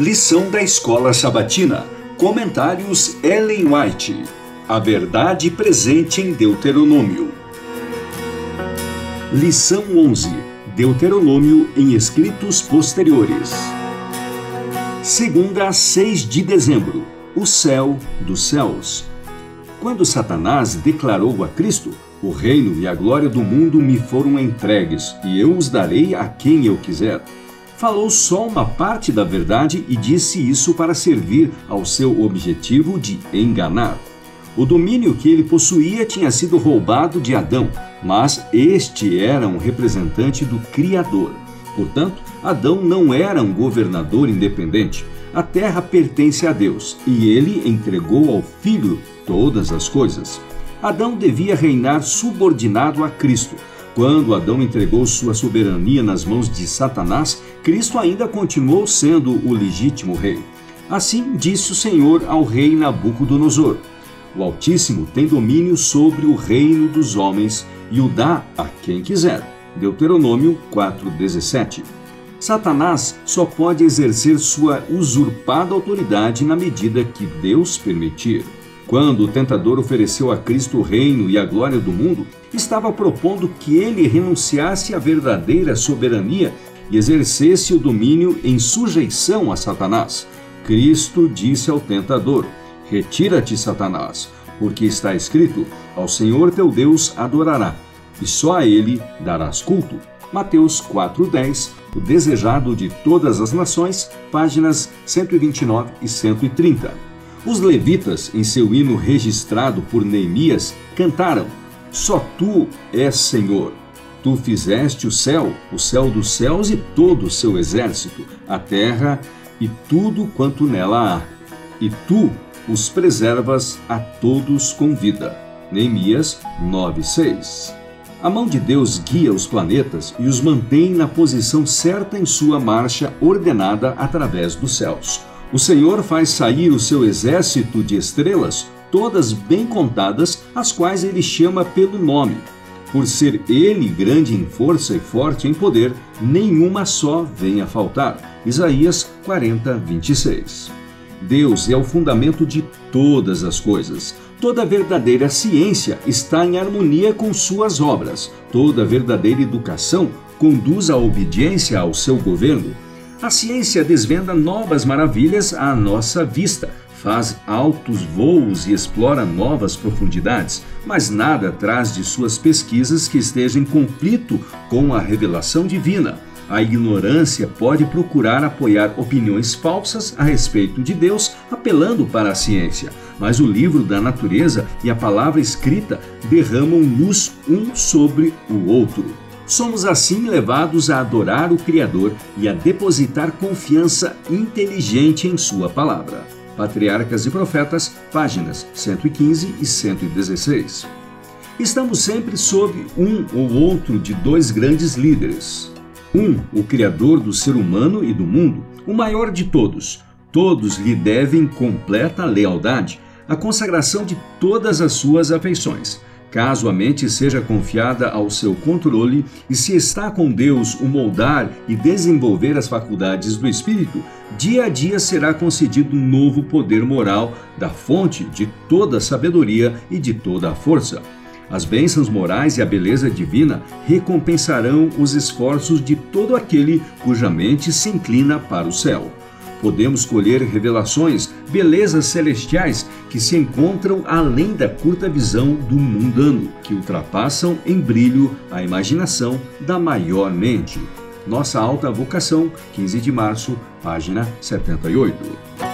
Lição da Escola Sabatina. Comentários Ellen White. A verdade presente em Deuteronômio. Lição 11. Deuteronômio em escritos posteriores. Segunda a 6 de dezembro. O céu dos céus. Quando Satanás declarou a Cristo: O reino e a glória do mundo me foram entregues, e eu os darei a quem eu quiser falou só uma parte da verdade e disse isso para servir ao seu objetivo de enganar. O domínio que ele possuía tinha sido roubado de Adão, mas este era um representante do Criador. Portanto, Adão não era um governador independente. A terra pertence a Deus e ele entregou ao Filho todas as coisas. Adão devia reinar subordinado a Cristo quando Adão entregou sua soberania nas mãos de Satanás, Cristo ainda continuou sendo o legítimo rei. Assim disse o Senhor ao rei Nabucodonosor: O Altíssimo tem domínio sobre o reino dos homens e o dá a quem quiser. Deuteronômio 4:17. Satanás só pode exercer sua usurpada autoridade na medida que Deus permitir. Quando o tentador ofereceu a Cristo o reino e a glória do mundo, estava propondo que ele renunciasse à verdadeira soberania e exercesse o domínio em sujeição a Satanás. Cristo disse ao tentador: Retira-te, Satanás, porque está escrito: Ao Senhor teu Deus adorará, e só a ele darás culto. Mateus 4:10, o desejado de todas as nações, páginas 129 e 130. Os levitas, em seu hino registrado por Neemias, cantaram: Só tu és Senhor. Tu fizeste o céu, o céu dos céus e todo o seu exército, a terra e tudo quanto nela há. E tu os preservas a todos com vida. Neemias 9:6. A mão de Deus guia os planetas e os mantém na posição certa em sua marcha ordenada através dos céus. O Senhor faz sair o seu exército de estrelas, todas bem contadas, as quais ele chama pelo nome. Por ser ele grande em força e forte em poder, nenhuma só vem a faltar. Isaías 40, 26. Deus é o fundamento de todas as coisas. Toda verdadeira ciência está em harmonia com suas obras. Toda verdadeira educação conduz à obediência ao seu governo. A ciência desvenda novas maravilhas à nossa vista, faz altos voos e explora novas profundidades, mas nada traz de suas pesquisas que esteja em conflito com a revelação divina. A ignorância pode procurar apoiar opiniões falsas a respeito de Deus, apelando para a ciência, mas o livro da natureza e a palavra escrita derramam luz um sobre o outro. Somos assim levados a adorar o Criador e a depositar confiança inteligente em Sua palavra. Patriarcas e Profetas, páginas 115 e 116. Estamos sempre sob um ou outro de dois grandes líderes. Um, o Criador do ser humano e do mundo, o maior de todos. Todos lhe devem completa lealdade, a consagração de todas as suas afeições Caso a mente seja confiada ao seu controle e se está com Deus o moldar e desenvolver as faculdades do espírito, dia a dia será concedido um novo poder moral da fonte de toda a sabedoria e de toda a força. As bênçãos morais e a beleza divina recompensarão os esforços de todo aquele cuja mente se inclina para o céu podemos colher revelações, belezas celestiais que se encontram além da curta visão do mundano, que ultrapassam em brilho a imaginação da maior mente. Nossa alta vocação, 15 de março, página 78.